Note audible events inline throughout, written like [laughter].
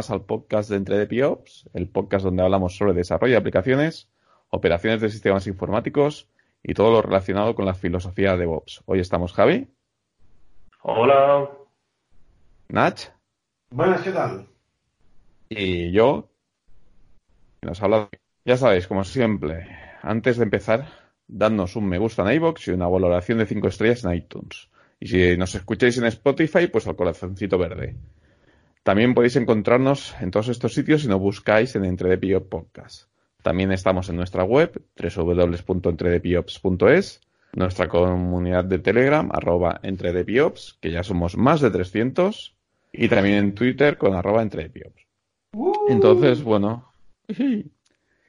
más al podcast de Entre de PIOPS, el podcast donde hablamos sobre desarrollo de aplicaciones, operaciones de sistemas informáticos y todo lo relacionado con la filosofía de DevOps. Hoy estamos Javi. Hola. Nach. Buenas, ¿qué tal? Y yo. Nos habla. Ya sabéis, como siempre, antes de empezar, dadnos un me gusta en iBox y una valoración de 5 estrellas en iTunes. Y si nos escucháis en Spotify, pues al corazoncito verde. También podéis encontrarnos en todos estos sitios si nos buscáis en Entre Podcast. También estamos en nuestra web, www.entredepiops.es, nuestra comunidad de Telegram, arroba entredepiops, que ya somos más de 300, y también en Twitter con arroba entredepiops. Uh. Entonces, bueno,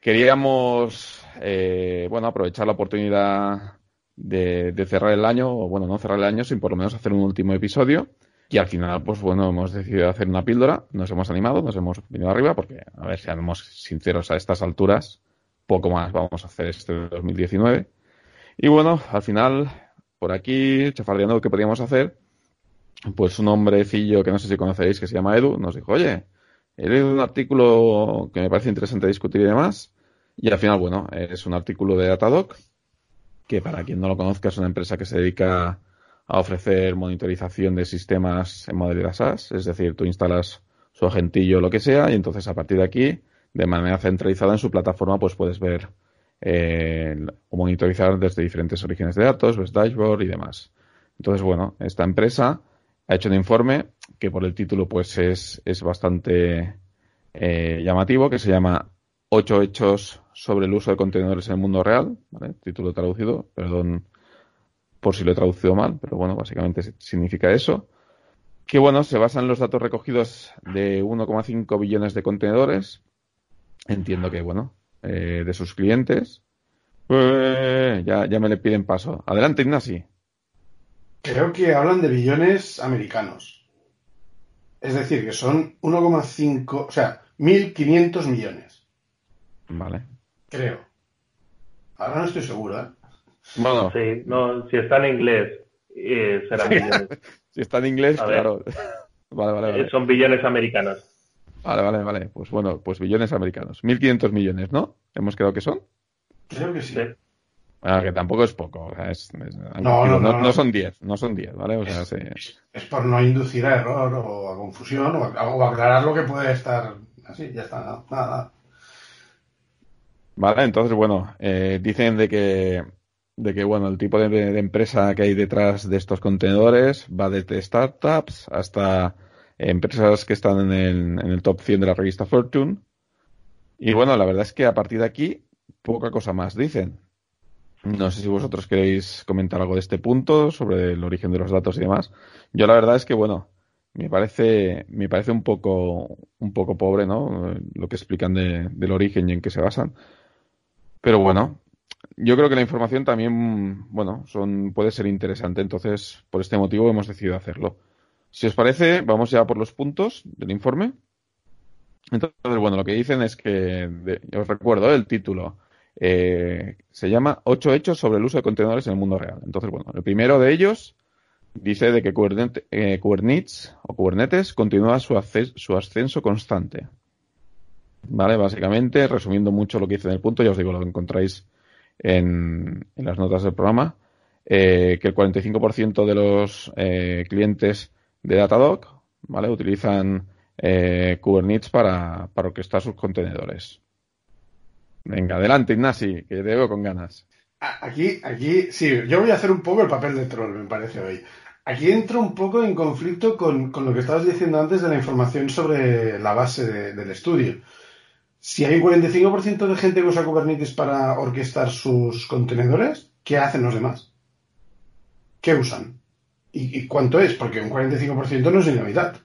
queríamos, eh, bueno, aprovechar la oportunidad de, de cerrar el año, o bueno, no cerrar el año, sin por lo menos hacer un último episodio. Y al final, pues bueno, hemos decidido hacer una píldora, nos hemos animado, nos hemos venido arriba, porque, a ver, seamos sinceros, a estas alturas, poco más vamos a hacer este 2019. Y bueno, al final, por aquí, chafardeando que podíamos hacer, pues un hombrecillo que no sé si conocéis, que se llama Edu, nos dijo, oye, he leído un artículo que me parece interesante discutir y demás, y al final, bueno, es un artículo de Datadoc, que para quien no lo conozca es una empresa que se dedica a ofrecer monitorización de sistemas en modalidad SaaS, es decir, tú instalas su agentillo o lo que sea y entonces a partir de aquí, de manera centralizada en su plataforma, pues puedes ver eh, o monitorizar desde diferentes orígenes de datos, ves dashboard y demás. Entonces, bueno, esta empresa ha hecho un informe que por el título pues es, es bastante eh, llamativo, que se llama Ocho hechos sobre el uso de contenedores en el mundo real. Título traducido, perdón por si lo he traducido mal, pero bueno, básicamente significa eso. Que bueno, se basa en los datos recogidos de 1,5 billones de contenedores. Entiendo que, bueno, eh, de sus clientes. Eh, ya, ya me le piden paso. Adelante, Ignasi. Creo que hablan de billones americanos. Es decir, que son 1,5, o sea, 1.500 millones. Vale. Creo. Ahora no estoy seguro, ¿eh? Bueno, Sí, no, si está en inglés, eh, serán billones. [laughs] si está en inglés, A claro. [laughs] Vale, vale, Eh, vale. Son billones americanos. Vale, vale, vale. Pues bueno, pues billones americanos. 1.500 millones, ¿no? Hemos quedado que son. Creo que sí. Sí. Ah, que tampoco es poco. O sea, es- es- han No, no, no, no. son 10, no son 10, ¿vale? O sea, se- Es por no inducir a error o a confusión o, a- o aclarar lo que puede estar así. Ya está, nada. Vale, entonces, bueno, eh, dicen de que, de que, bueno, el tipo de, empresa que hay detrás de estos contenedores va desde startups hasta empresas que están en el, en el top 100 de la revista Fortune. Y bueno, la verdad es que a partir de aquí, poca cosa más dicen. No sé si vosotros queréis comentar algo de este punto, sobre el origen de los datos y demás. Yo la verdad es que, bueno, me parece, me parece un poco, un poco pobre, ¿no? Lo que explican de- del origen y en qué se basan. Pero bueno, yo creo que la información también, bueno, son, puede ser interesante. Entonces, por este motivo hemos decidido hacerlo. Si os parece, vamos ya por los puntos del informe. Entonces, bueno, lo que dicen es que, de- os recuerdo, el título eh, se llama Ocho hechos sobre el uso de contenedores en el mundo real. Entonces, bueno, el primero de ellos dice de que Kubernetes, eh, Kubernetes o Kubernetes continúa su, acces- su ascenso constante. Vale, básicamente, resumiendo mucho lo que dice en el punto, ya os digo, lo encontráis en, en las notas del programa, eh, que el 45% de los eh, clientes de Datadog, ¿vale? Utilizan eh, Kubernetes para, orquestar sus contenedores. Venga, adelante, Ignasi, que te veo con ganas. A- Aquí, aquí, sí, yo voy a hacer un poco el papel de troll, me parece hoy. Aquí entro un poco en conflicto con, con lo que estabas diciendo antes de la información sobre la base de- del estudio. Si hay un 45% de gente que usa Kubernetes para orquestar sus contenedores, ¿qué hacen los demás? ¿Qué usan? ¿Y, y cuánto es? Porque un 45% no es ni la mitad.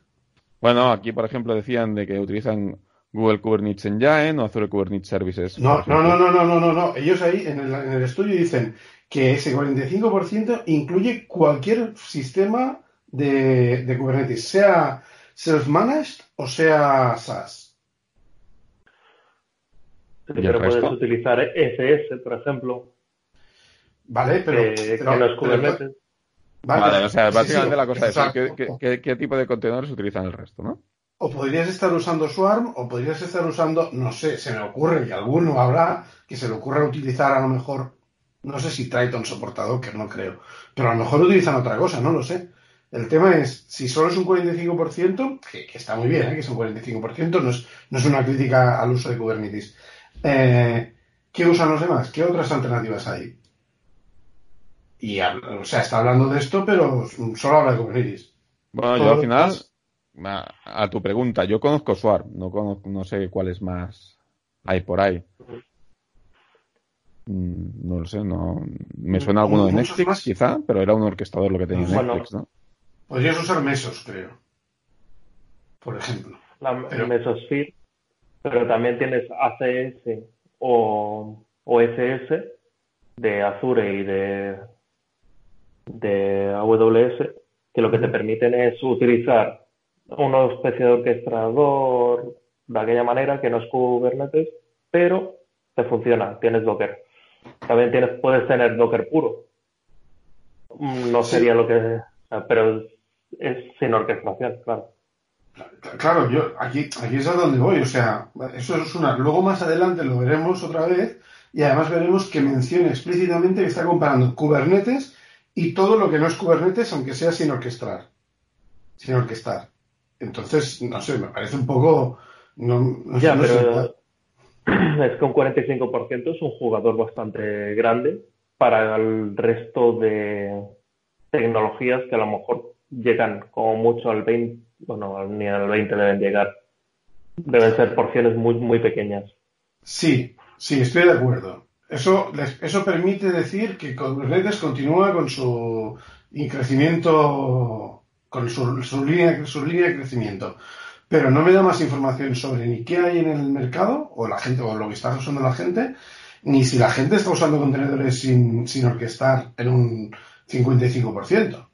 Bueno, aquí, por ejemplo, decían de que utilizan Google Kubernetes Engine o Azure Kubernetes Services. No, no, no, no, no, no, no, no. Ellos ahí en el, en el estudio dicen que ese 45% incluye cualquier sistema de, de Kubernetes, sea self-managed o sea SaaS. Sí, ¿Y el pero puedes resto? utilizar SS, por ejemplo, Vale, pero, es pero- Kubernetes. Vale, o sea, básicamente sí, la cosa es exacto. ¿qué, qué, qué- qué tipo de contenedores utilizan el resto, ¿no? O podrías estar usando Swarm, o podrías estar usando, no sé, se me ocurre que alguno habrá que se le ocurra utilizar a lo mejor, no sé si Triton soporta Docker, no creo, pero a lo mejor utilizan otra cosa, no lo sé. El tema es, si solo es un 45%, que, que está muy bien, ¿eh? que es un 45%, no es, no es una crítica al uso de Kubernetes. Eh, ¿Qué usan los demás? ¿Qué otras alternativas hay? Y, o sea, está hablando de esto, pero solo habla de Kubernetes. Bueno, yo al final, a, a tu pregunta, yo conozco Swarm, no conozco, no sé cuáles más hay por ahí. Mm, No lo sé, no. Me suena alguno de Netflix, más. quizá, pero era un orquestador lo que tenía Bueno. Netflix, ¿no? Podrías usar Mesos, creo. Por ejemplo. La Pero- Mesosphere, pero también tienes ACS o, o SS de Azure y de, de AWS, que lo que te permiten es utilizar una especie de orquestador de aquella manera que no es Kubernetes, pero te funciona, tienes Docker. También tienes, puedes tener Docker puro. Mm, No Sí. sería lo que, pero es, es sin orquestación, claro. Claro, yo aquí, aquí es a donde voy. O sea, eso es una. Luego más adelante lo veremos otra vez y además veremos que menciona explícitamente que está comparando Kubernetes y todo lo que no es Kubernetes, aunque sea sin orquestar. Sin orquestar. Entonces, no sé, me parece un poco. No, no sé, Ya, no sé. pero [clears throat] es que un 45% es un jugador bastante grande para el resto de tecnologías que a lo mejor llegan como mucho al 20, bueno, ni al 20 deben llegar. Deben ser porciones muy, muy pequeñas. Sí, sí, estoy de acuerdo. Eso, eso permite decir que Kubernetes continúa con su crecimiento, con su, su línea, su línea de crecimiento. Pero no me da más información sobre ni qué hay en el mercado, o la gente, o lo que está usando la gente, ni si la gente está usando contenedores sin, sin orquestar en un 55%.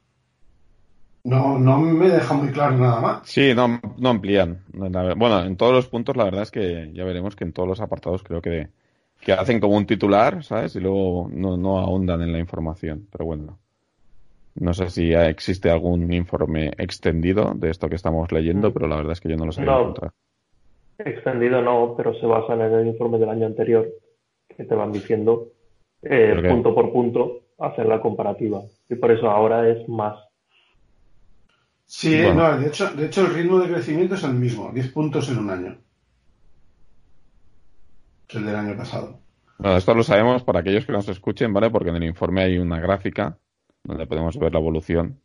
No, no me deja muy claro nada más. Sí, no, no amplían. Bueno, en todos los puntos, la verdad es que ya veremos que en todos los apartados creo que, que hacen como un titular, ¿sabes? Y luego no, no ahondan en la información. Pero bueno, no sé si ya existe algún informe extendido de esto que estamos leyendo, Mm. pero la verdad es que yo no lo sabía No. encontrar. Extendido no, pero se basan en el informe del año anterior, que te van diciendo eh, punto por punto, hacen la comparativa. Y por eso ahora es más. Sí, Bueno. no, de hecho, de hecho el ritmo de crecimiento es el mismo, 10 puntos en un año. Que el del año pasado. Bueno, esto lo sabemos para aquellos que nos escuchen, ¿vale? Porque en el informe hay una gráfica donde podemos ver la evolución.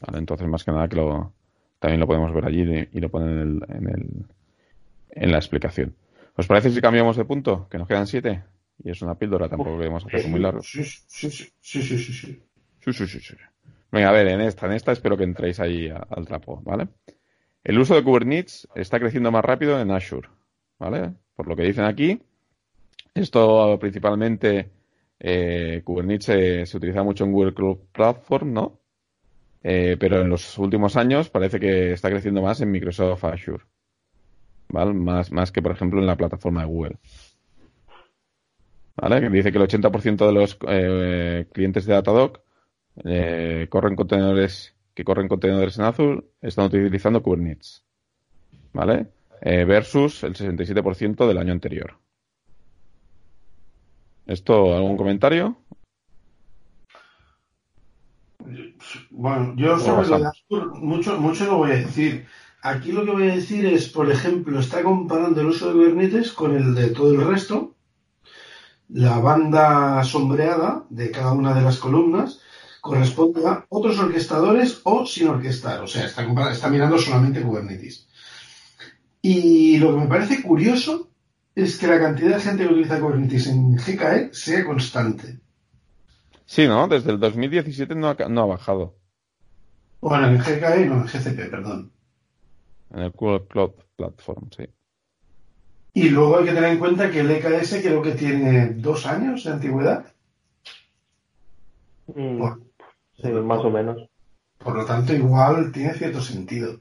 ¿Vale? Entonces, más que nada, que lo, también lo podemos ver allí de- y lo ponen en, el, en, el, en la explicación. ¿Os parece si cambiamos de punto? Que nos quedan siete. Y es una píldora, tampoco queremos hacerlo muy largo. Sí, sí, sí, sí, sí, sí. Sí, sí, sí, sí. Venga, a ver, en esta, en esta espero que entréis ahí al trapo, ¿vale? El uso de Kubernetes está creciendo más rápido en Azure, ¿vale? Por lo que dicen aquí, esto principalmente eh, Kubernetes se, se utiliza mucho en Google Cloud Platform, ¿no? Eh, pero en los últimos años parece que está creciendo más en Microsoft Azure, ¿vale? Más, más que, por ejemplo, en la plataforma de Google. ¿Vale? Que dice que el 80% de los eh, clientes de Datadog eh, corren contenedores que corren contenedores en Azure están utilizando Kubernetes. ¿Vale? Eh, versus el 67% del año anterior. ¿Esto algún comentario? Bueno, yo sobre lo de Azure mucho, mucho no voy a decir. Aquí lo que voy a decir es, por ejemplo, está comparando el uso de Kubernetes con el de todo el resto. La banda sombreada de cada una de las columnas corresponde a otros orquestadores o sin orquestar. O sea, está, está mirando solamente Kubernetes. Y lo que me parece curioso es que la cantidad de gente que utiliza Kubernetes en GKE sea constante. Sí, ¿no? Desde el 2017 no ha, no ha bajado. Bueno, en GKE no, en GCP, perdón. En el Google Cloud Platform, sí. Y luego hay que tener en cuenta que el EKS creo que tiene dos años de antigüedad. Mm, Por, sí, más o menos. por lo tanto, igual tiene cierto sentido.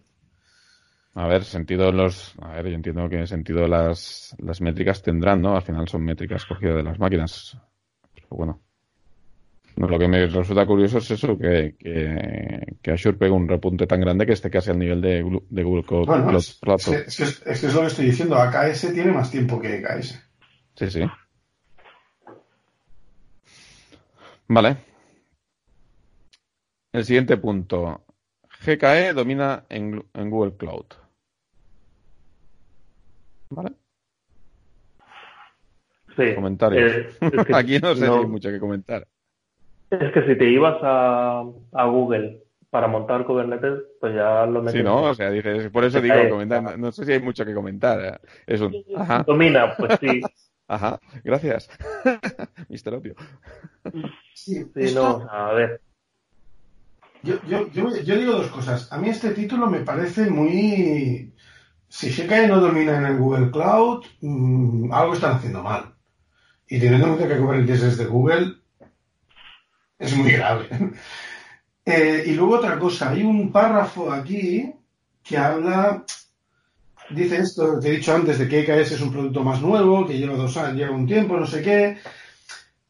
A ver, sentido los. A ver, yo entiendo que sentido las, las métricas tendrán, ¿no? Al final son métricas cogidas de las máquinas. Pero bueno. lo que me resulta curioso es eso, que, que, que Azure pega un repunte tan grande que esté casi al nivel de, de Google Cloud. Bueno, es, es, que es, es, lo que estoy diciendo. AKS tiene más tiempo que EKS. Sí, sí. Vale. El siguiente punto. GKE domina en, en Google Cloud. ¿Vale? Sí. Comentarios. Eh, es que [laughs] Aquí no sé no- si hay mucho que comentar. Es que si te ibas a, a Google para montar Kubernetes, pues ya lo metes. Sí, ¿no? O sea, por eso digo, GKE. comentar. No, no sé si hay mucho que comentar. ¿eh? Es un, ajá, Domina, pues sí. [laughs] ajá, gracias. [laughs] Mister Obvio. Sí, Sí, no, a ver. Yo, yo, yo, yo digo dos cosas. A mí este título me parece muy... Si GKE no domina en el Google Cloud, mm, algo están haciendo mal. Y teniendo en cuenta que Kubernetes es de Google, es muy grave. [laughs] Eh, y luego otra cosa, hay un párrafo aquí que habla, dice esto que he dicho antes de que EKS es un producto más nuevo, que lleva dos años, lleva un tiempo, no sé qué,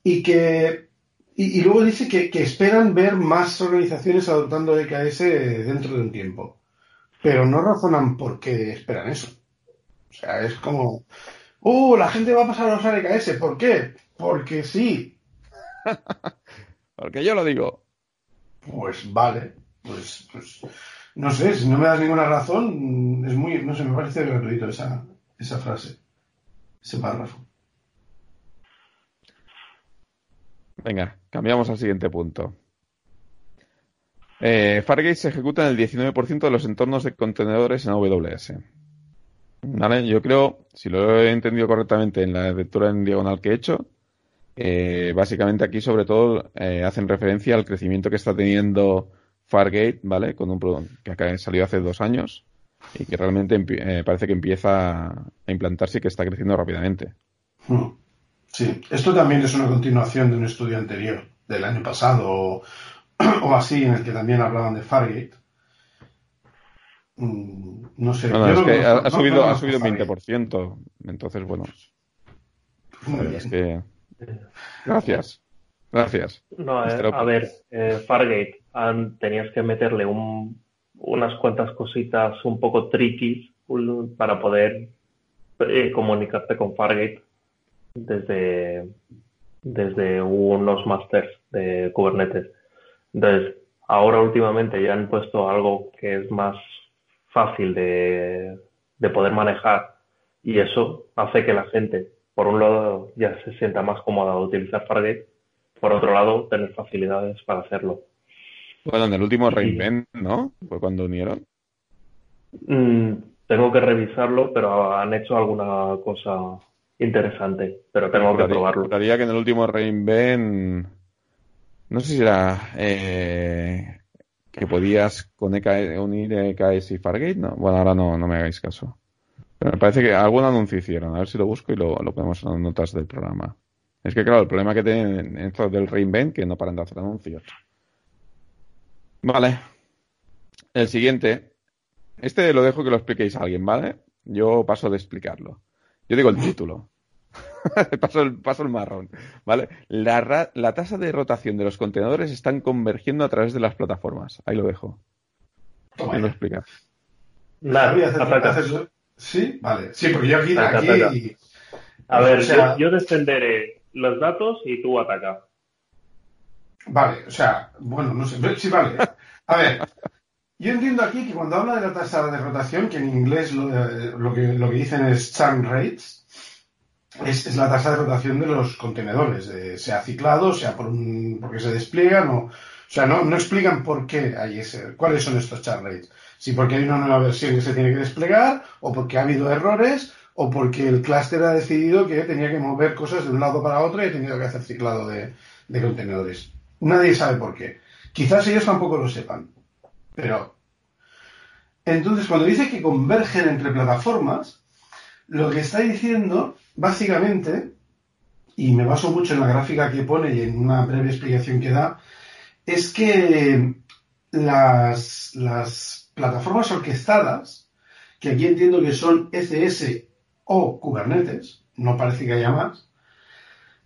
y que y, y luego dice que, que esperan ver más organizaciones adoptando EKS dentro de un tiempo. Pero no razonan por qué esperan eso. O sea, es como, ¡uh! La gente va a pasar a usar EKS. ¿Por qué? Porque sí. [laughs] Porque yo lo digo. Pues vale. Pues, pues no sé, si no me das ninguna razón, es muy, no sé, me parece gratuito esa, esa frase, ese párrafo. Venga, cambiamos al siguiente punto. Eh, Fargate se ejecuta en el 19% de los entornos de contenedores en AWS. ¿Vale? Yo creo, si lo he entendido correctamente en la lectura en diagonal que he hecho, eh, básicamente aquí sobre todo eh, hacen referencia al crecimiento que está teniendo Fargate, ¿vale? Con un producto que salió hace dos años y que realmente eh, parece que empieza a implantarse y que está creciendo rápidamente. Hmm. Sí, esto también es una continuación de un estudio anterior, del año pasado o, [clears throat] o así, en el que también hablaban de Fargate. Mm, No sé. No, no, yo es no que conozco- ha, subido, no ha subido un Fargate. 20%. Entonces, bueno, Muy la verdad es bien. que... Gracias. Gracias. No, eh, Open. a ver, eh, Fargate, han- tenías que meterle un- unas cuantas cositas un poco tricky para poder eh, comunicarte con Fargate desde, desde unos masters de Kubernetes. Entonces, ahora últimamente ya han puesto algo que es más fácil de, de poder manejar y eso hace que la gente, por un lado, ya se sienta más cómoda de utilizar Fargate por otro lado, tener facilidades para hacerlo. Bueno, en el último reinvent, ¿no? Fue cuando unieron. Mm, tengo que revisarlo, pero han hecho alguna cosa interesante, pero tengo que probarlo. juraría que en el último reinvent... No sé si era... eh, que podías con EKS unir EKS y Fargate, ¿no? Bueno, ahora no, no me hagáis caso. Pero me parece que algún anuncio hicieron. A ver si lo busco y lo, lo ponemos en las notas del programa. Es que, claro, el problema que tienen en esto del reinvent que no paran de hacer anuncios. Vale. El siguiente. Este lo dejo que lo expliquéis a alguien, ¿vale? Yo paso de explicarlo. Yo digo el título. [laughs] paso, el, paso el marrón, ¿vale? La, ra- la tasa de rotación de los contenedores están convergiendo a través de las plataformas. Ahí lo dejo. ¿Quién lo explica? Nada, Voy a hacer- Sí, vale. Sí, porque yo aquí, Ataca, aquí ataca. A ver, O sea- yo, yo defenderé los datos y tú ataca. Vale, o sea, bueno, no sé, sí, vale. A ver, yo entiendo aquí que cuando habla de la tasa de rotación, que en inglés lo, eh, que, lo que dicen es churn rates, es, la tasa de rotación de los contenedores, eh, sea ciclado, sea por un, porque se despliegan, o, o sea, no, no explican por qué hay ese, cuáles son estos churn rates. Si porque hay una nueva versión que se tiene que desplegar, o porque ha habido errores, o porque el clúster ha decidido que tenía que mover cosas de un lado para otro y ha tenido que hacer ciclado de, de contenedores. Nadie sabe por qué. Quizás ellos tampoco lo sepan. Pero. Entonces, cuando dice que convergen entre plataformas, lo que está diciendo, básicamente, y me baso mucho en la gráfica que pone y en una breve explicación que da, es que las, plataformas orquestadas, que aquí entiendo que son ECS o Kubernetes, no parece que haya más,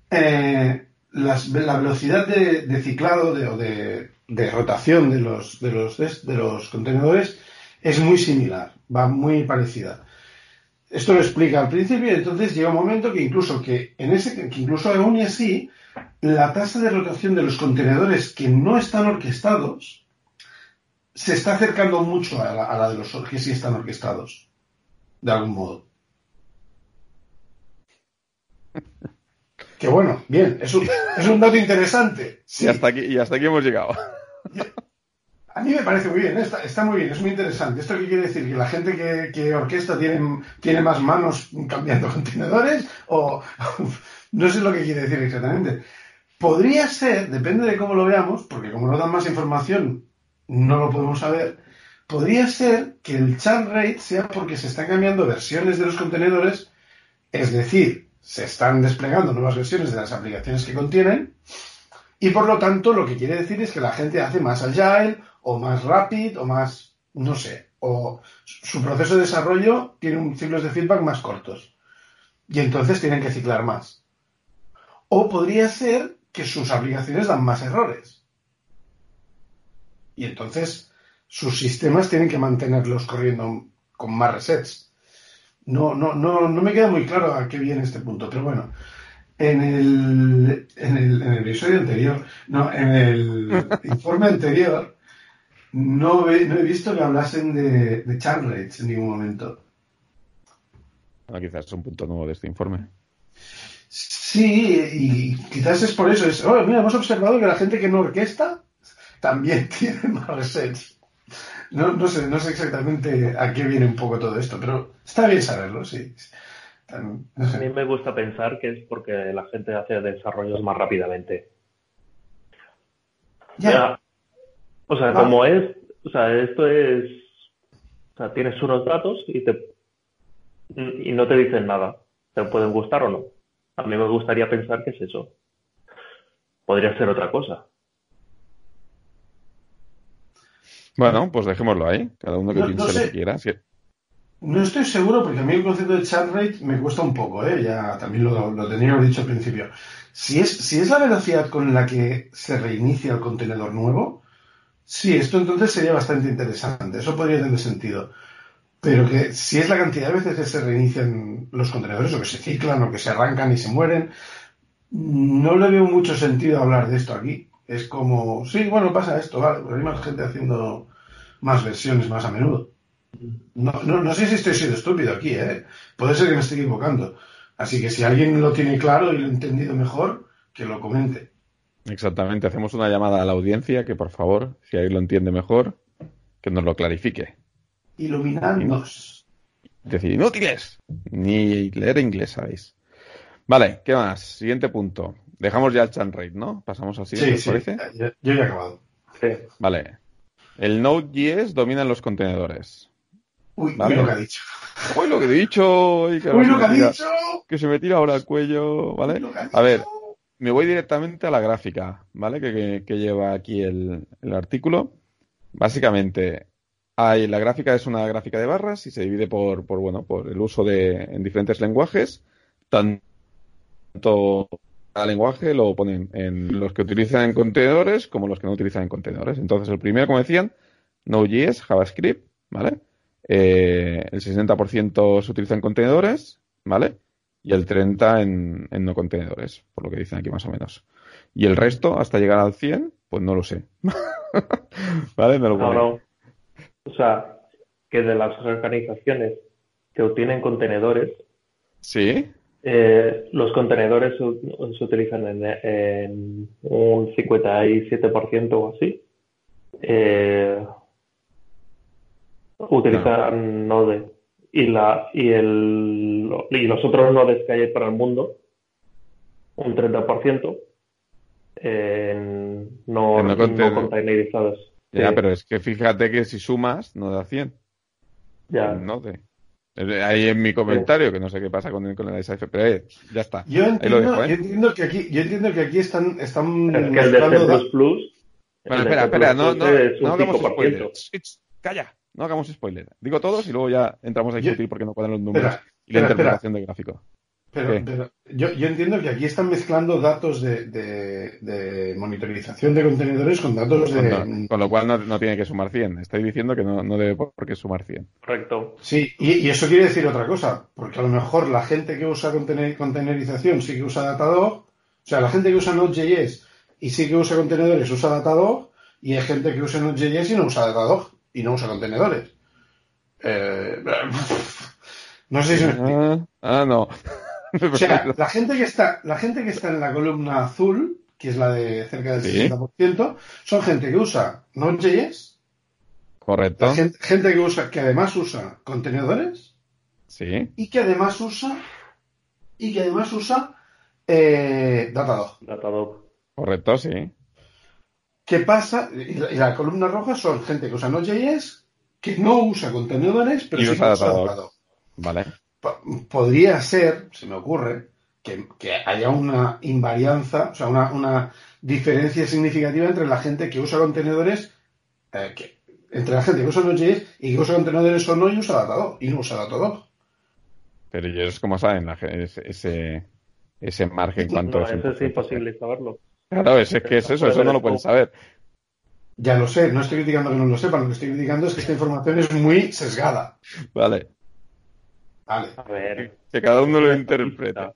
eh, la velocidad de, ciclado o de, rotación de los, de, los, de los contenedores es muy similar, va muy parecida. Esto lo explica al principio y entonces llega un momento que incluso que en ese que incluso aún así la tasa de rotación de los contenedores que no están orquestados se está acercando mucho a la, de los que sí están orquestados de algún modo. Que bueno, bien, es un, es un dato interesante. [laughs] Y, hasta aquí, y hasta aquí hemos llegado. A mí me parece muy bien, está, está, muy bien, es muy interesante. ¿Esto qué quiere decir? ¿Que la gente que, que orquesta tiene, tiene más manos cambiando [laughs] contenedores? O [laughs] no sé lo que quiere decir exactamente. Podría ser, depende de cómo lo veamos, porque como no dan más información, no lo podemos saber. Podría ser que el churn rate sea porque se están cambiando versiones de los contenedores, es decir, se están desplegando nuevas versiones de las aplicaciones que contienen, y por lo tanto lo que quiere decir es que la gente hace más agile o más rapid o más, no sé, o su proceso de desarrollo tiene un ciclos de feedback más cortos. Y entonces tienen que ciclar más. O podría ser que sus aplicaciones dan más errores. Y entonces sus sistemas tienen que mantenerlos corriendo con más resets. No, no, no, no me queda muy claro a qué viene este punto, pero bueno. En el, en el, en el episodio anterior, no, en el [laughs] informe anterior, no, no he visto que hablasen de, de rates en ningún momento. Ah, quizás es un punto nuevo de este informe. Sí, y quizás es por eso. Es, oh, mira, hemos observado que la gente que no orquesta también [laughs] tiene más resets. No, no, sé, no sé exactamente a qué viene un poco todo esto, pero está bien saberlo, sí. A mí me gusta pensar que es porque la gente hace desarrollos más rápidamente. Ya. O sea, como es, o sea, esto es, o sea, tienes unos datos y te y no te dicen nada. Te pueden gustar o no. A mí me gustaría pensar que es eso. Podría ser otra cosa. Bueno, pues dejémoslo ahí. Cada uno que piense lo que quiera. No estoy seguro porque a mí el concepto de chat rate me cuesta un poco, ¿eh? Ya también lo, lo tenía dicho al principio. Si es, si es la velocidad con la que se reinicia el contenedor nuevo, Sí, esto entonces sería bastante interesante. Eso podría tener sentido. Pero que si es la cantidad de veces que se reinician los contenedores o que se ciclan o que se arrancan y se mueren, no le veo mucho sentido hablar de esto aquí. Es como, sí, bueno, pasa esto, vale, pero hay más gente haciendo más versiones más a menudo. No, no, no sé si estoy siendo estúpido aquí, ¿eh? Puede ser que me esté equivocando. Así que si alguien lo tiene claro y lo ha entendido mejor, que lo comente. Exactamente, hacemos una llamada a la audiencia que por favor, si alguien lo entiende mejor, que nos lo clarifique. Iluminadnos. Decir, inútiles. Ni leer inglés, ¿sabéis? Vale, ¿qué más? Siguiente punto. Dejamos ya el chan rate, ¿no? Pasamos al siguiente, sí, parece? Yo, ya he acabado. Sí. Vale. El Node.js domina en los contenedores. Uy, ¿vale? lo que ha dicho. Uy, lo que he dicho. Uy, lo que ha dicho. Que se me tira ahora el cuello, ¿vale? A ver, me voy directamente a la gráfica, ¿vale? Que, lleva aquí el, artículo. Básicamente, hay, la gráfica es una gráfica de barras y se divide por, por bueno, por el uso de en diferentes lenguajes. Tanto cada lenguaje lo ponen en los que utilizan en contenedores como los que no utilizan en contenedores. Entonces, el primero, como decían, Node.js, JavaScript, ¿vale? Eh, el 60% se utiliza en contenedores, ¿vale? y el 30 en, no contenedores, por lo que dicen aquí más o menos. Y el resto, hasta llegar al 100, pues no lo sé. [laughs] ¿Vale? Me lo no, O sea, que de las organizaciones que obtienen contenedores, sí. Eh, los contenedores se, utilizan en, un 57% o así. Eh, utilizan Node y, la, y, el, y los otros nodes que hay para el mundo, un 30%, en no, no, containerizados. Ya, pero es que fíjate que si sumas, no da 100. Ya. Node. Ahí en mi comentario, que no sé qué pasa con el, con el ISF, pero eh, ya está. Yo entiendo, ¿eh? yo entiendo, que aquí, yo entiendo que aquí están, están es que el de C++, bueno, espera, espera, no, no, no hagamos spoilers. Calla. No hagamos spoiler. Digo todos y luego ya entramos a discutir porque no cuadran los números y la interpretación del gráfico. Pero, yo, yo, entiendo que aquí están mezclando datos de, de, monitorización de contenedores con datos de... con lo cual no, tiene que sumar 100. Estoy diciendo que no, no debe por qué sumar 100. Correcto. Sí, y, eso quiere decir otra cosa, porque a lo mejor la gente que usa contenerización sí que usa Datadog, o sea, la gente que usa Node.js y sí que usa contenedores usa Datadog, y hay gente que usa Node.js y no usa Datadog, y no usa contenedores. Eh, [laughs] no sé si me ah, ah, no. [laughs] O sea, la gente que está, la gente que está en la columna azul, que es la de cerca del 60%, son gente que usa Node.js. Correcto. Gente, que usa, que además usa contenedores. Sí. Y que además usa, y que además usa eh, Datadog. Datadog. Correcto, sí. ¿Qué pasa? Y la, columna roja son gente que usa Node.js, que no usa contenedores, pero sí usa Datadog. Vale podría ser, se me ocurre, que, haya una invarianza, o sea, una, diferencia significativa entre la gente que usa contenedores, eh, entre la gente que usa Node.js y que usa contenedores o no y usa Datadog, y no usa Datadog. Pero ellos, como saben, ese, ese margen cuanto no, eso es imposible saberlo. Claro, es, que es eso, eso no lo pueden saber. Ya lo sé, no estoy criticando que no lo sepan, lo que estoy criticando es que esta información es muy sesgada. Vale. Vale. A ver. Que cada uno lo interpreta.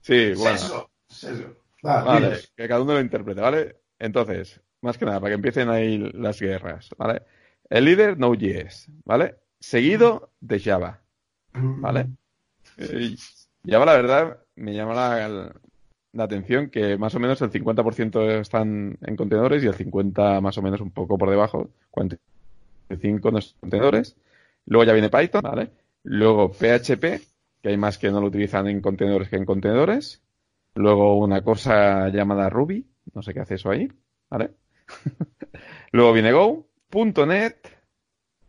Sí, bueno. Eso, Vale, que cada uno lo interprete, ¿vale? Entonces, más que nada, para que empiecen ahí las guerras, ¿vale? El líder Node.js, ¿vale? Seguido de Java, ¿vale? Java, la verdad, me llama la, la, atención que más o menos el 50% están en contenedores y el 50% más o menos un poco por debajo, 45 no contenedores. Luego ya viene Python, ¿vale? Luego PHP, que hay más que no lo utilizan en contenedores que en contenedores. Luego una cosa llamada Ruby, no sé qué hace eso ahí, ¿vale? [laughs] Luego viene Go, .NET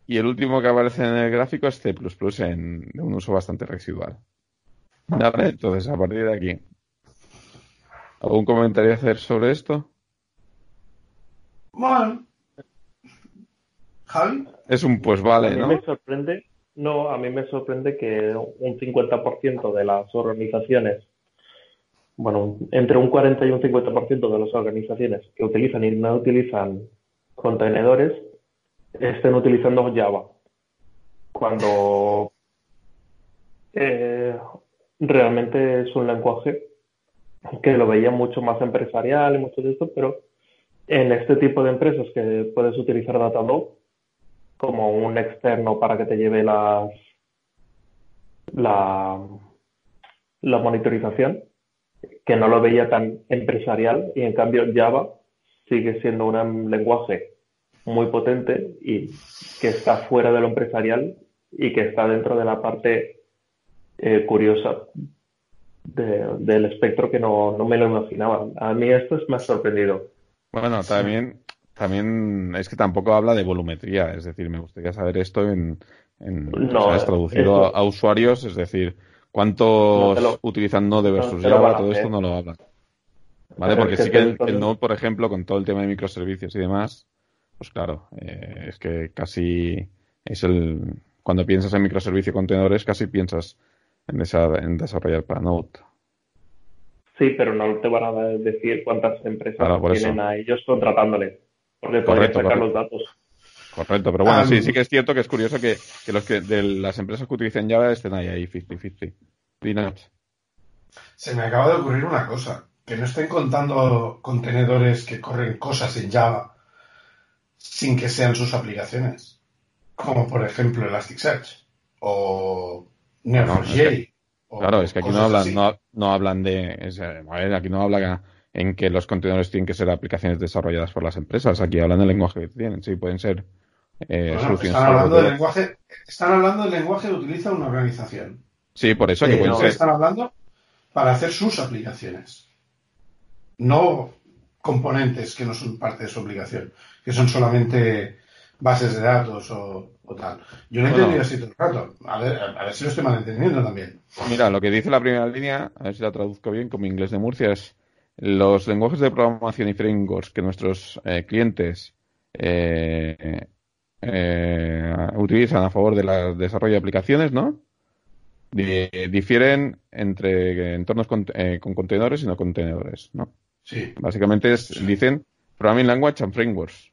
y el último que aparece en el gráfico es C++ en un uso bastante residual. ¿Vale? Entonces, a partir de aquí. ¿Algún comentario a hacer sobre esto? Bueno. Javi. Es un pues vale, ¿no? me sorprende no, a mí me sorprende que un 50% de las organizaciones, bueno, entre un 40 y un 50% de las organizaciones que utilizan y no utilizan contenedores estén utilizando Java. Cuando eh, realmente es un lenguaje que lo veía mucho más empresarial y mucho de esto, pero en este tipo de empresas que puedes utilizar Datadog, como un externo para que te lleve las, la, la monitorización, que no lo veía tan empresarial y en cambio Java sigue siendo un lenguaje muy potente y que está fuera de lo empresarial y que está dentro de la parte eh, curiosa del espectro que no, no, me lo imaginaba. A mí esto me ha sorprendido. Bueno, también también es que tampoco habla de volumetría, es decir, me gustaría saber esto en, traducido a, usuarios, es decir, cuántos utilizan Node versus Java, todo esto no lo habla. ¿Vale? Porque sí que el, Node, por ejemplo, con todo el tema de microservicios y demás, pues claro, eh, es que casi es el. Cuando piensas en microservicio contenedores, casi piensas en, en desarrollar para Node. Sí, pero no te van a decir cuántas empresas tienen a ellos correcto, los datos. Correcto, pero bueno, sí, sí que es cierto que es curioso que, los que de las empresas que utilizan Java estén ahí, ahí 50-50. Se me acaba de ocurrir una cosa, que no estén contando contenedores que corren cosas en Java sin que sean sus aplicaciones, como por ejemplo Elasticsearch o Neo4j. claro, es que aquí no hablan, no, no, hablan de, aquí no habla en que los contenedores tienen que ser aplicaciones desarrolladas por las empresas. Aquí hablan del lenguaje que tienen, sí, pueden ser eh, Están hablando, del lenguaje, están hablando del lenguaje que utiliza una organización. Sí, por eso que pueden ser. Están hablando para hacer sus aplicaciones. No componentes que no son parte de su aplicación, que son solamente bases de datos o, tal. Yo no he entendido así todo el rato. A ver, a ver si lo estoy malentendiendo también. Mira, lo que dice la primera línea, a ver si la traduzco bien como inglés de Murcia, es los lenguajes de programación y frameworks que nuestros eh, clientes eh, eh, utilizan a favor del desarrollo de aplicaciones, ¿no? difieren entre entornos con, eh, con, contenedores y no contenedores, ¿no? Sí. Básicamente es, dicen Programming Language and Frameworks,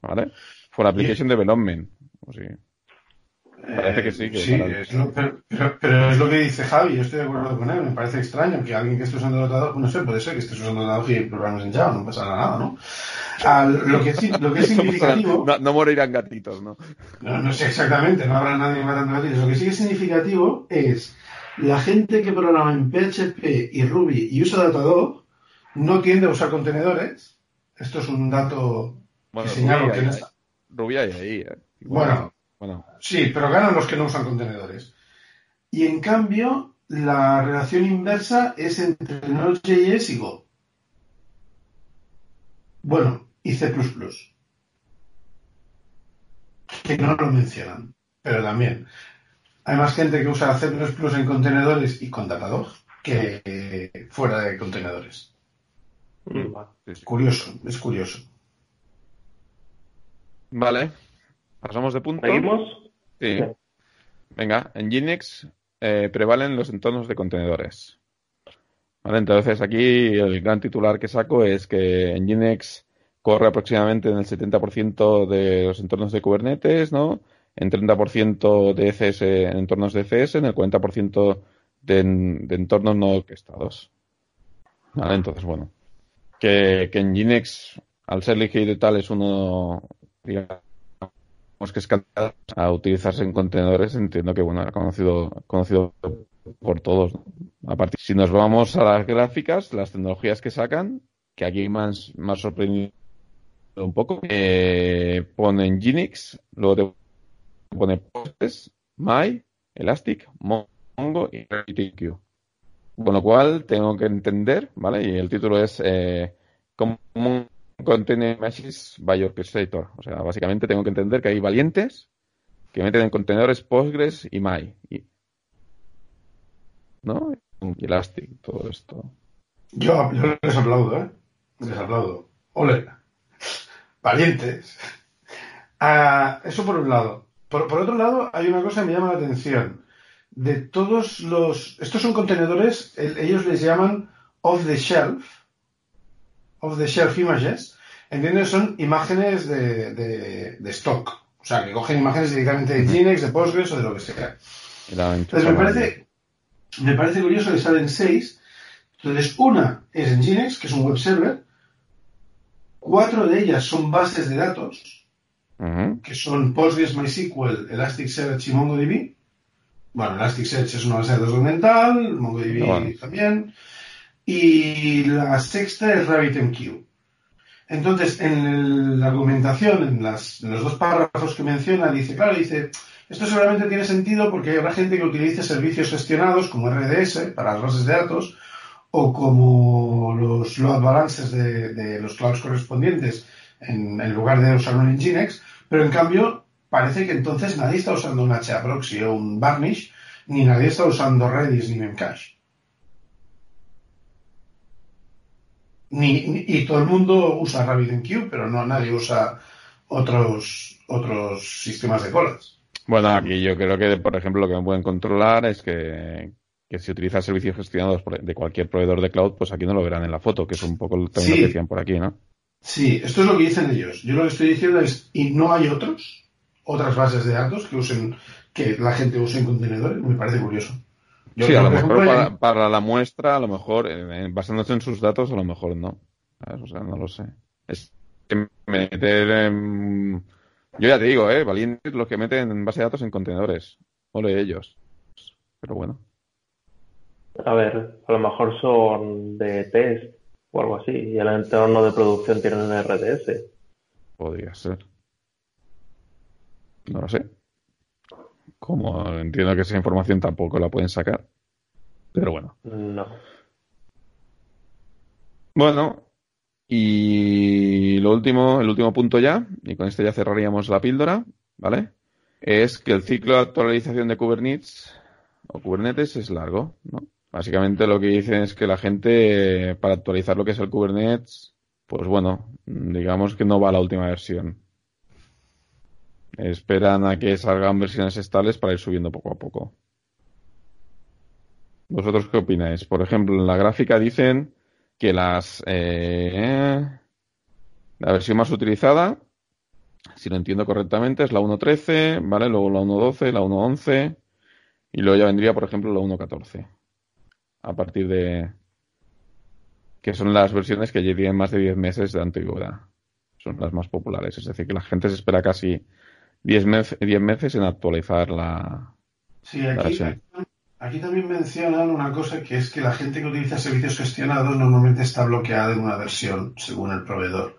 ¿vale? For Application Development. O sí. Parece que sí. Que sí, es lo, pero, pero, es lo que dice Javi, yo estoy de acuerdo con él. Me parece extraño que alguien que esté usando el ordenador, no sé, puede ser que esté usando el ordenador y programas en Java, no pasa nada, ¿no? lo, que, lo que es [laughs] significativo. No, no, morirán gatitos, ¿no? ¿no? No sé exactamente, no habrá nadie matando gatitos. Lo que sí es significativo es la gente que programa en PHP y Ruby y usa Datadog no tiende a usar contenedores. Esto es un dato bueno, que señalo que no está. Ruby hay ahí, ¿eh? Bueno, bueno, sí, pero ganan los que no usan contenedores. Y en cambio, la relación inversa es entre Node.js y Go. Bueno, y C++. Que no lo mencionan, pero también. Hay más gente que usa C++ en contenedores y con Datadog que fuera de contenedores. Es curioso, es curioso. Vale. Pasamos de punto. ¿Seguimos? Sí. Venga, en Linux eh, prevalen los entornos de contenedores. Vale, entonces aquí el gran titular que saco es que en Linux corre aproximadamente en el 70% de los entornos de Kubernetes, ¿no? En 30% de ECS en entornos de ECS, en el 40% de, de, entornos no orquestados. Vale, entonces, bueno, que, que en Linux, al ser ligero y tal, es uno, digamos, que es a utilizarse en contenedores, entiendo que bueno, era conocido, conocido por todos. A partir, si nos vamos a las gráficas, las tecnologías que sacan, que aquí más, más sorprendido un poco, eh, ponen Unix, luego te pone Postgres, My, Elastic, Mongo y RabbitMQ. Con lo cual tengo que entender, ¿vale? Y el título es eh, cómo Container Messages by Orchestrator. O sea, básicamente tengo que entender que hay valientes que meten en contenedores Postgres y My. ¿No? Y Elastic, todo esto. Yo, les aplaudo, ¿eh? Les aplaudo. Ole. Valientes. Ah, eso por un lado. Por, otro lado, hay una cosa que me llama la atención. De todos los... Estos son contenedores, ellos les llaman off the shelf of the shelf images, entiendo son imágenes de, de, stock. O sea, que cogen imágenes directamente de Linux, de Postgres o de lo que sea. Entonces me parece, me parece curioso que salen seis. Entonces, una es en Nginx, que es un web server. Cuatro de ellas son bases de datos, que son Postgres, MySQL, Elasticsearch y MongoDB. Bueno, Elasticsearch es una base de datos fundamental, MongoDB también y la sexta es RabbitMQ. Entonces, en la argumentación, en, los dos párrafos que menciona, dice, claro, dice, esto seguramente tiene sentido porque habrá gente que utilice servicios gestionados como RDS para las bases de datos o como los load balances de, los clouds correspondientes en, lugar de usarlo en Nginx, pero en cambio parece que entonces nadie está usando un HAProxy o un Varnish, ni nadie está usando Redis ni Memcache. Ni, y todo el mundo usa RabbitMQ, pero no nadie usa otros, otros sistemas de colas. Bueno, aquí yo creo que, por ejemplo, lo que me pueden controlar es que, que si utiliza servicios gestionados de cualquier proveedor de cloud, pues aquí no lo verán en la foto, que es un poco también lo que decían por aquí, ¿no? Sí, esto es lo que dicen ellos. Yo lo que estoy diciendo es, ¿y no hay otros? Otras bases de datos que usen, que la gente use en contenedores, me parece curioso sí, a lo mejor para, la muestra, a lo mejor, eh, basándose en sus datos, a lo mejor no. O sea, no lo sé. Es que meter en... Yo ya te digo, ¿eh? Valientes los que meten en base de datos en contenedores. Ole ellos. Pero bueno. A ver, a lo mejor son de test o algo así. Y el entorno de producción tiene un RDS. Podría ser. No lo sé. Como entiendo que esa información tampoco la pueden sacar. Pero bueno. No. Bueno, y lo último, el último punto ya, y con esto ya cerraríamos la píldora, ¿vale? Es que el ciclo de actualización de Kubernetes o Kubernetes es largo, ¿no? Básicamente lo que dicen es que la gente, para actualizar lo que es el Kubernetes, pues bueno, digamos que no va a la última versión. Esperan a que salgan versiones estables para ir subiendo poco a poco. ¿Vosotros qué opináis? Por ejemplo, en la gráfica dicen que las eh, la versión más utilizada, si lo entiendo correctamente, es la 1.13, ¿vale? Luego la 1.12, la 1.11 y luego ya vendría, por ejemplo, la 1.14. A partir de que son las versiones que ya tienen más de 10 meses de antigüedad. Son las más populares. Es decir, que la gente se espera casi 10, meses en actualizar la, sí, aquí, Aquí también mencionan una cosa que es que la gente que utiliza servicios gestionados normalmente está bloqueada en una versión, según el proveedor.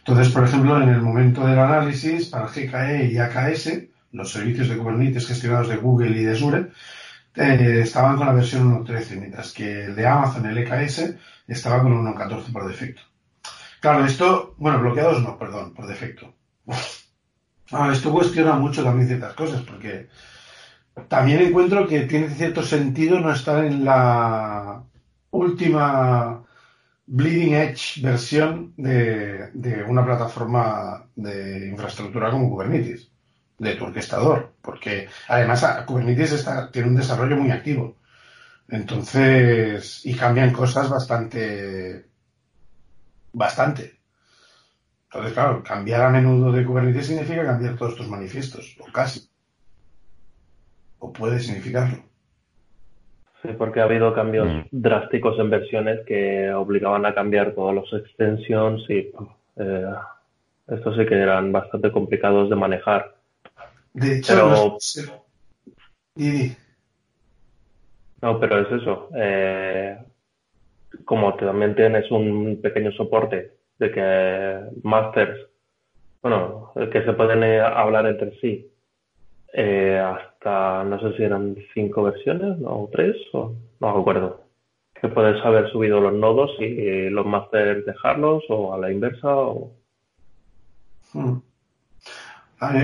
Entonces, por ejemplo, en el momento del análisis para GKE y AKS, los servicios de Kubernetes gestionados de Google y de Azure, eh, estaban con la versión 1.13, mientras que el de Amazon, el EKS, estaba con 1.14 por defecto. Claro, esto, bueno, bloqueados no, perdón, por defecto. Ah, esto cuestiona mucho también ciertas cosas, porque también encuentro que tiene cierto sentido no estar en la última bleeding edge versión de, una plataforma de infraestructura como Kubernetes, de tu orquestador, porque además Kubernetes está, tiene un desarrollo muy activo. Entonces, y cambian cosas bastante, bastante. Entonces, claro, cambiar a menudo de Kubernetes significa cambiar todos tus manifiestos, o casi o puede significarlo. Sí, porque ha habido cambios mm. drásticos en versiones que obligaban a cambiar todos los extensions y eh, estos sí que eran bastante complicados de manejar. De hecho, no, pero es eso. Eh, como también tienes un pequeño soporte de que masters, bueno, que se pueden eh, hablar entre sí eh, hasta, no sé si eran cinco versiones o tres, o no recuerdo. Que puedes haber subido los nodos y los masters dejarlos o a la inversa. O... Hmm.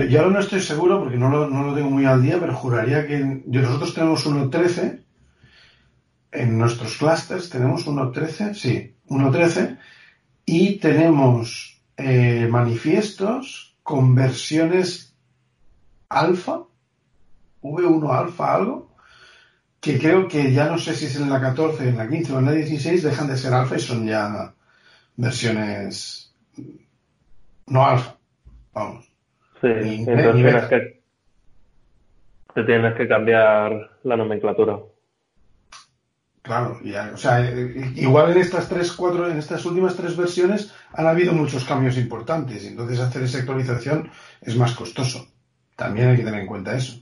yo ahora no estoy seguro porque no lo, no lo, tengo muy al día, pero juraría que nosotros tenemos 1.13 en nuestros clusters, tenemos 1.13, sí, 1.13 y tenemos eh, manifiestos con versiones alfa, V1 alfa algo, que creo que ya no sé si es en la 14, en la 15 o en la 16, dejan de ser alfa y son ya versiones no alfa. Vamos. Sí, entonces tienes que, te tienes que cambiar la nomenclatura. Claro, ya, o sea, igual en estas tres, cuatro, en estas últimas tres versiones han habido muchos cambios importantes, y entonces hacer esa actualización es más costoso. También hay que tener en cuenta eso.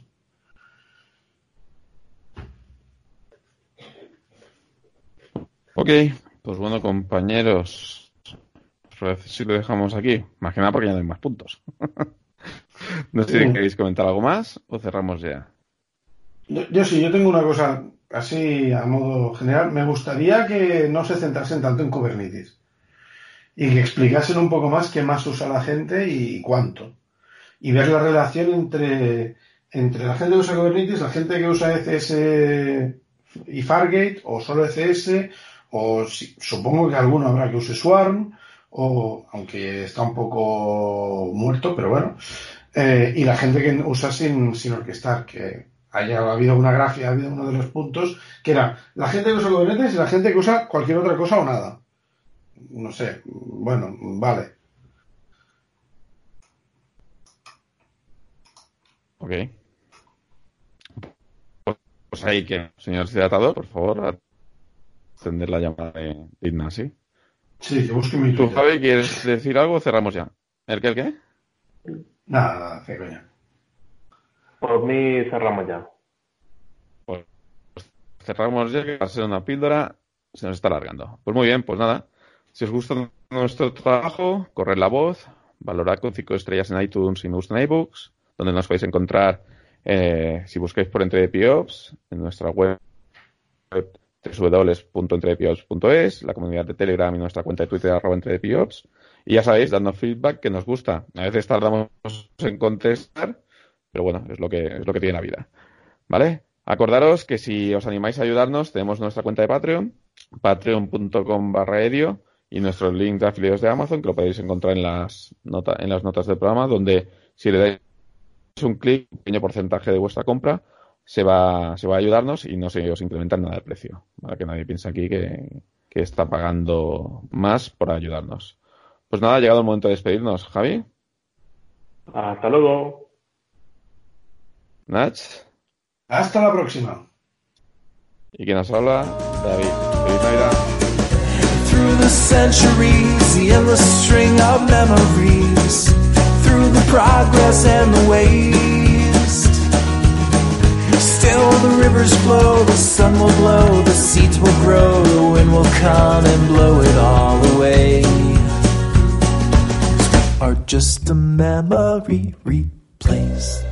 Ok, pues bueno, compañeros, si lo dejamos aquí, más que nada porque ya no hay más puntos. [laughs] no sé si queréis comentar algo más o cerramos ya. Yo, sí, yo tengo una cosa así a modo general. Me gustaría que no se centrasen tanto en Kubernetes y que explicasen un poco más qué más usa la gente y cuánto y ver la relación entre, entre la gente que usa Kubernetes, la gente que usa ECS y Fargate, o solo ECS, o supongo que alguno habrá que use Swarm, o aunque está un poco muerto, pero bueno, eh, y la gente que usa sin, sin orquestar, que haya habido una grafía, ha habido uno de los puntos, que era la gente que usa Kubernetes y la gente que usa cualquier otra cosa o nada. No sé, bueno, vale. Ok. Pues ahí que, señor Cidatador, por favor, atender la llamada de Ignacio. Sí, yo busco mi ¿Tú, Javi, quieres decir algo cerramos ya? ¿El qué, el qué? Nada, qué. Por mí cerramos ya. Pues cerramos ya, que va a ser una píldora, se nos está alargando. Pues muy bien, pues nada. Si os gusta nuestro trabajo, corred la voz, valorad con 5 estrellas en iTunes y me gustan iBooks donde nos podéis encontrar eh, si busquéis por EntredePiops en nuestra web www.entredepiops.es, la comunidad de Telegram y nuestra cuenta de Twitter arroba entredepiops. Y ya sabéis, dando feedback que nos gusta. A veces tardamos en contestar, pero bueno, es lo que, es lo que tiene la vida. ¿Vale? Acordaros que si os animáis a ayudarnos, tenemos nuestra cuenta de Patreon, patreon.com barra edio, y nuestro link de afiliados de Amazon, que lo podéis encontrar en las, en las notas del programa, donde si le dais un clic, un pequeño porcentaje de vuestra compra se va, se va a ayudarnos y no se os incrementa nada el precio. Para que nadie piense aquí que, que está pagando más por ayudarnos. Pues nada, ha llegado el momento de despedirnos. Javi. Hasta luego. Nach. Hasta la próxima. ¿Y quién nos habla? David. Feliz Navidad. Through the centuries, the endless string of memories, through the progress and the waste. Still the rivers flow, the sun will glow, the seeds will grow, the wind will come and blow it all away. Are just a memory replaced.